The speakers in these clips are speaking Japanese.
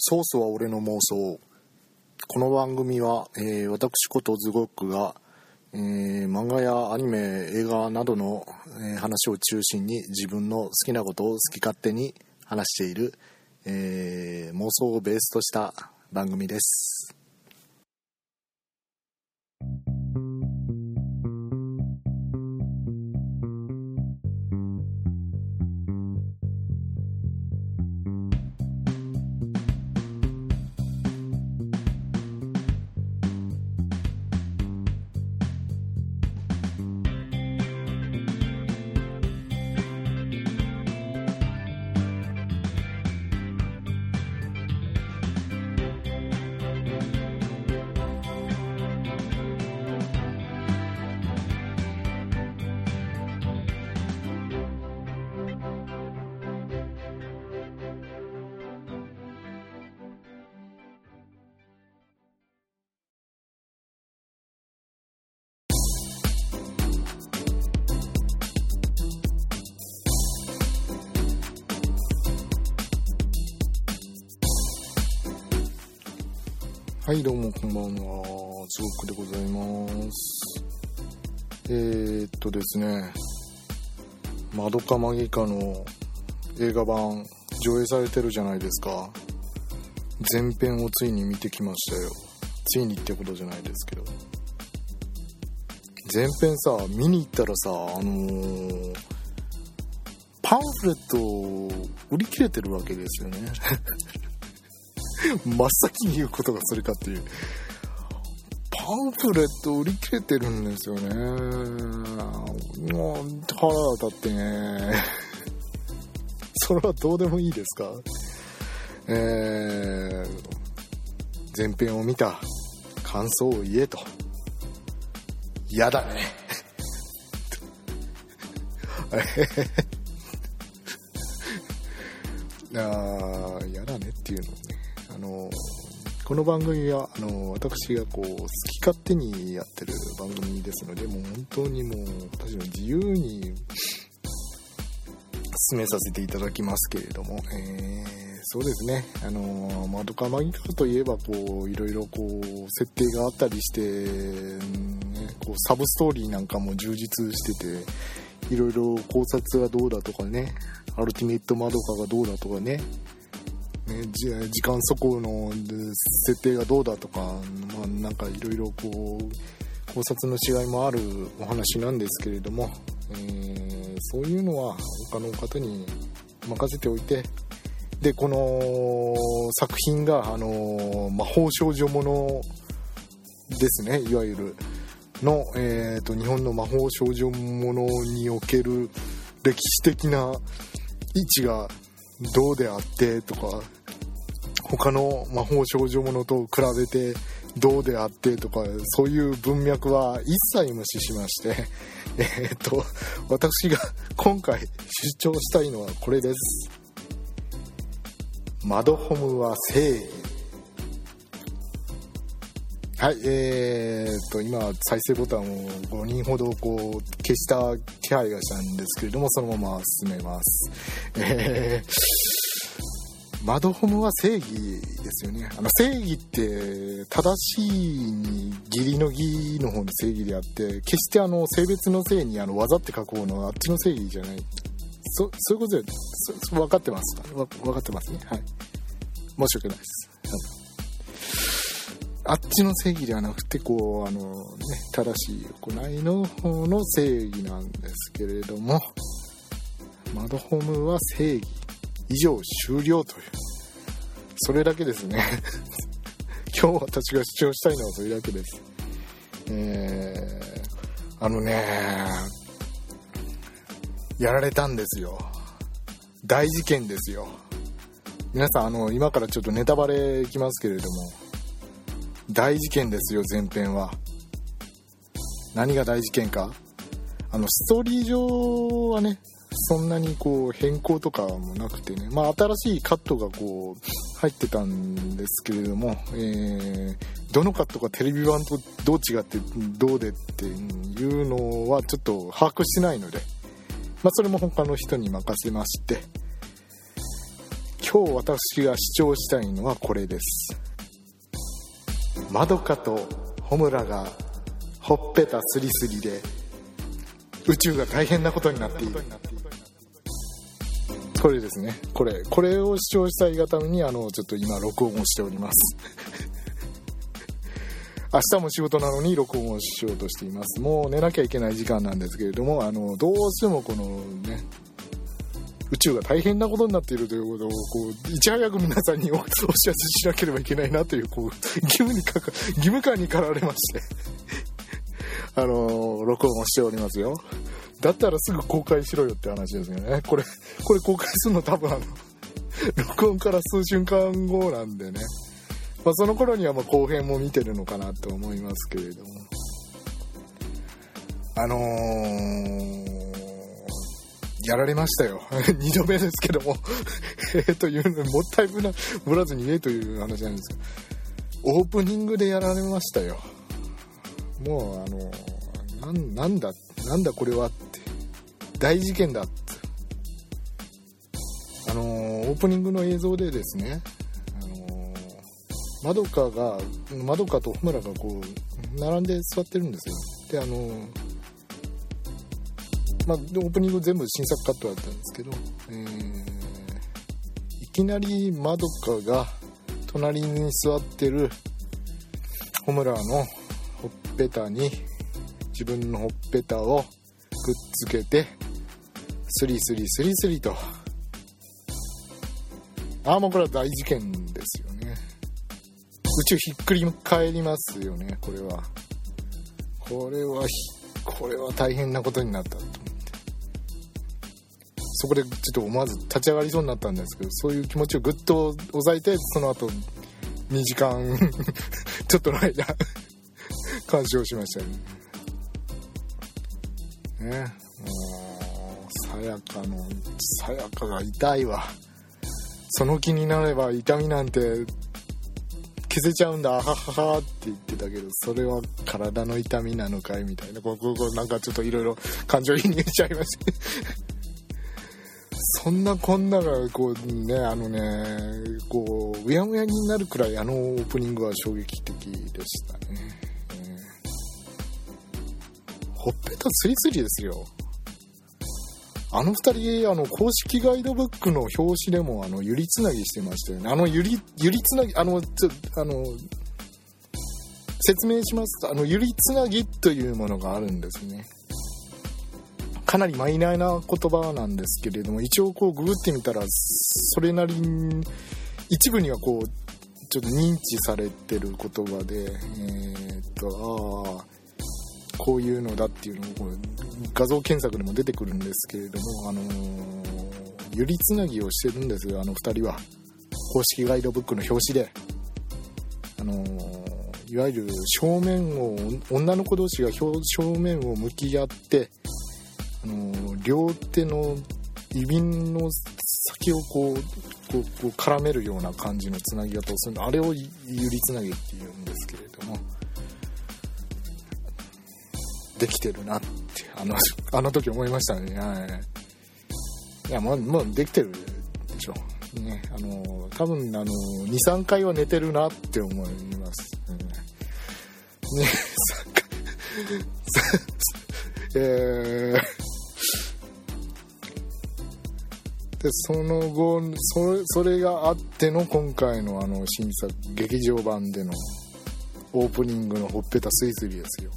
ソースは俺の妄想。この番組は、えー私ことズゴックが、えー漫画やアニメ映画などの、えー話を中心に自分の好きなことを好き勝手に話している、え妄想をベースとした番組です。はいどうもこんばんは。ズゴックでございます。えー、っとですね「まどかマギカ」の映画版上映されてるじゃないですか。前編をついに見てきましたよ。ついにってことじゃないですけど。前編さ見に行ったらさあのーパンフレット売り切れてるわけですよね。真っ先に言うことがそれかっていう。パンフレット売り切れてるんですよね。もう腹が立ってね。それはどうでもいいですか？えー、前編を見た。感想を言えと。嫌だね。あー嫌だねっていうの。あのこの番組はあの私がこう好き勝手にやってる番組ですのでもう本当にもう私の自由に進めさせていただきますけれども、えーそうですね。あのマドカマギカといえばこういろいろこう設定があったりして、ね、こうサブストーリーなんかも充実してていろいろ考察がどうだとかねアルティメットマドカがどうだとかね時間速報の設定がどうだとか、まあ、なんかいろいろこう考察の違いもあるお話なんですけれども、えーそういうのは他の方に任せておいてでこの作品が、あの魔法少女ものですねいわゆるの、えー、と日本の魔法少女ものにおける歴史的な位置がどうであってとか他の魔法少女ものと比べてどうであってとかそういう文脈は一切無視しまして えっと私が今回主張したいのはこれですマドホムは正義はい、えー、っと、今、再生ボタンを5人ほどこう、消した気配がしたんですけれども、そのまま進めます。えー、マドホムは正義ですよね。あの、正義って、正しいに義理の義の方の正義であって、決してあの、性別の性にあの、技って書く方のあっちの正義じゃない。そ、そういうことで、そそ分かってますわ分かってますね。はい。申し訳ないです。はいあっちの正義ではなくて、こう、あの、ね、正しい行いの方の正義なんですけれども、マドホームは正義。以上終了という。それだけですね。今日私が主張したいのはそれだけです。えー、あのね、やられたんですよ。大事件ですよ。皆さん、あの、今からちょっとネタバレいきますけれども、大事件ですよ前編は何が大事件かあのストーリー上はねそんなにこう変更とかもなくてね。まあ新しいカットがこう入ってたんですけれども、えーどのカットがテレビ版とどう違ってどうでっていうのはちょっと把握してないので、まあ、それも他の人に任せまして今日私が主張したいのはこれです。まどかと穂村がほっぺたスリスリで宇宙が大変なことになっている。これですね。これこれを主張したいがためにあのちょっと今録音をしております。明日も仕事なのに録音をしようとしています。もう寝なきゃいけない時間なんですけれどもあのどうしてもこのね宇宙が大変なことになっているということをこういち早く皆さんに お知らせしなければいけないなというこう 義務にかか義務感に駆られまして。あの録音をしておりますよ。だったらすぐ公開しろよって話ですよね。これこれ公開するの多分あの 録音から数瞬間後なんでね、まあ、その頃にはま後編も見てるのかなと思いますけれども。あのーやられましたよ。2度目ですけども。えというのもったいぶなぶらずに言えという話なんです。けど、オープニングでやられましたよ。もう、あのー、なんなんだ、なんだこれはって。大事件だって。あの、オープニングの映像でですね、あの、まどかが、まどかと穂村がこう、並んで座ってるんですよ。で、あの、まあ、オープニング全部新作カットだったんですけど、えー、いきなりまどかが隣に座ってるホムラのほっぺたに自分のほっぺたをくっつけてスリスリスリスリと。ああもうこれは大事件ですよね。宇宙ひっくり返りますよねこれは。これはこれは大変なことになったとそこでちょっと思わず立ち上がりそうになったんですけどそういう気持ちをぐっと抑えてその後2時間 ちょっとの間 鑑賞しましたね。ね。もうさやかのさやかが痛いわ。その気になれば痛みなんて消せちゃうんだ。あはははって言ってたけどそれは体の痛みなのかいみたいな。こうこうこうなんかちょっといろいろ感情移入しちゃいました そんなこんながこうねあのねこううやむやになるくらいあのオープニングは衝撃的でしたね、ほっぺたスリスリですよ。あの二人あの公式ガイドブックの表紙でもあのゆりつなぎしてましたよねあのゆりゆりつなぎあのちょあの説明しますとあのゆりつなぎというものがあるんですね。かなりマイナーな言葉なんですけれども一応こうググってみたらそれなりに一部にはこうちょっと認知されてる言葉でえー、っとああこういうのだっていうのをこう画像検索でも出てくるんですけれどもあのー、ゆりつなぎをしてるんですよあの2人は。公式ガイドブックの表紙で。あのー、いわゆる正面を女の子同士が正面を向き合ってあの両手の指の先をこうこうこう絡めるような感じのつなぎ方をするのあれをゆりつなぎっていうんですけれどできてるなってあの あの時思いましたね。はい。いやもうもうできてるでしょね。あの多分あの23回は寝てるなって思います、うん、ね えー。でその後それそれがあっての今回のあの新作劇場版でのオープニングのほっぺたスイスリですよ。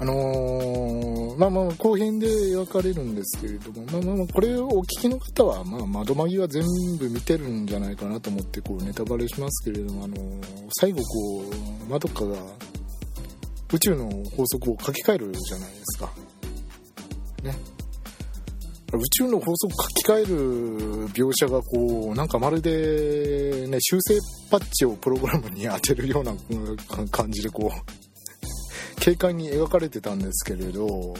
あのー、まあまあ後編で描かれるんですけれどもまあまあまあこれをお聞きの方はまあ窓まぎは全部見てるんじゃないかなと思ってこうネタバレしますけれどもあのー、最後こうまどかが宇宙の法則を書き換えるじゃないですか。ね。宇宙の法則書き換える描写がこうなんかまるで、ね、修正パッチをプログラムに当てるような感じでこう軽快に描かれてたんですけれど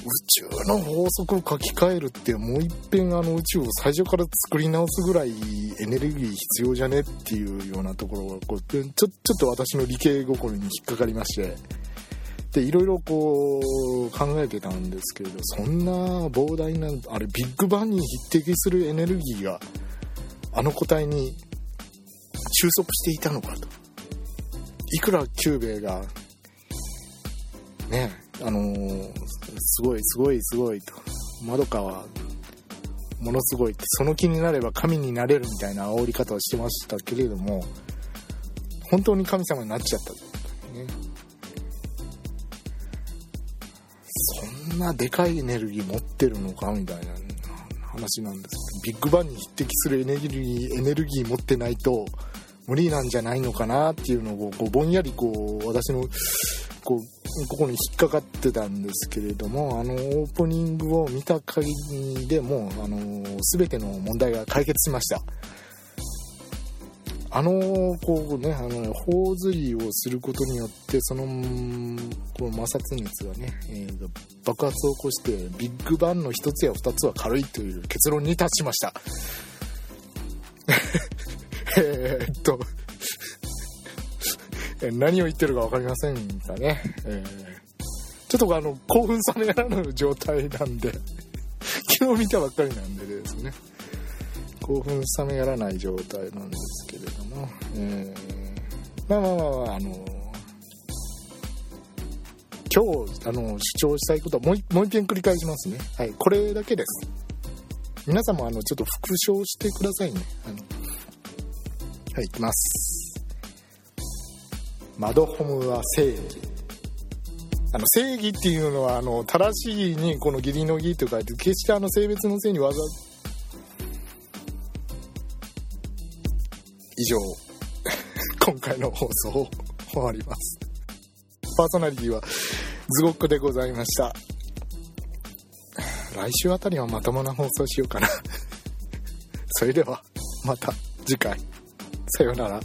宇宙の法則を書き換えるってもういっぺんあの宇宙を最初から作り直すぐらいエネルギー必要じゃねっていうようなところがこうちょちょっと私の理系心に引っかかりまして。でいろいろこう考えてたんですけれどそんな膨大なあれビッグバンに匹敵するエネルギーがあの個体に収束していたのかと。いくらキューベがね。あのー、すごいすごいすごいと。まどかはものすごいってその気になれば神になれるみたいな煽り方をしてましたけれども本当に神様になっちゃったね。そんなでかいエネルギー持ってるのかみたいな話なんですビッグバンに匹敵するエネルギーエネルギー持ってないと無理なんじゃないのかなっていうのをこうぼんやりこう私のこうここに引っかかってたんですけれどもあのオープニングを見た限りでもうあの全ての問題が解決しました。あのこうねあの頬ずりをすることによってそのこの摩擦熱がね、えー、爆発を起こしてビッグバンの1つや2つは軽いという結論に達しました。えっと何を言ってるか分かりませんかね、えー、ちょっとあの興奮冷めやらぬ状態なんで 昨日見たばっかりなんでですね。興奮冷めやらない状態なんですけれども、えー、まあまあまあ、まあ、あの今日あの主張したいことはもうもう一遍繰り返しますね。はいこれだけです。皆さんもあのちょっと復唱してくださいね。あのはいいきます。マドホムは正義。あの正義っていうのはあの正しいにこの義理の義と書いて決してあの性別の性にわざ以上 今回の放送を終わります。パーソナリティはズゴックでございました。来週あたりはまともな放送しようかな。それではまた次回。さようなら。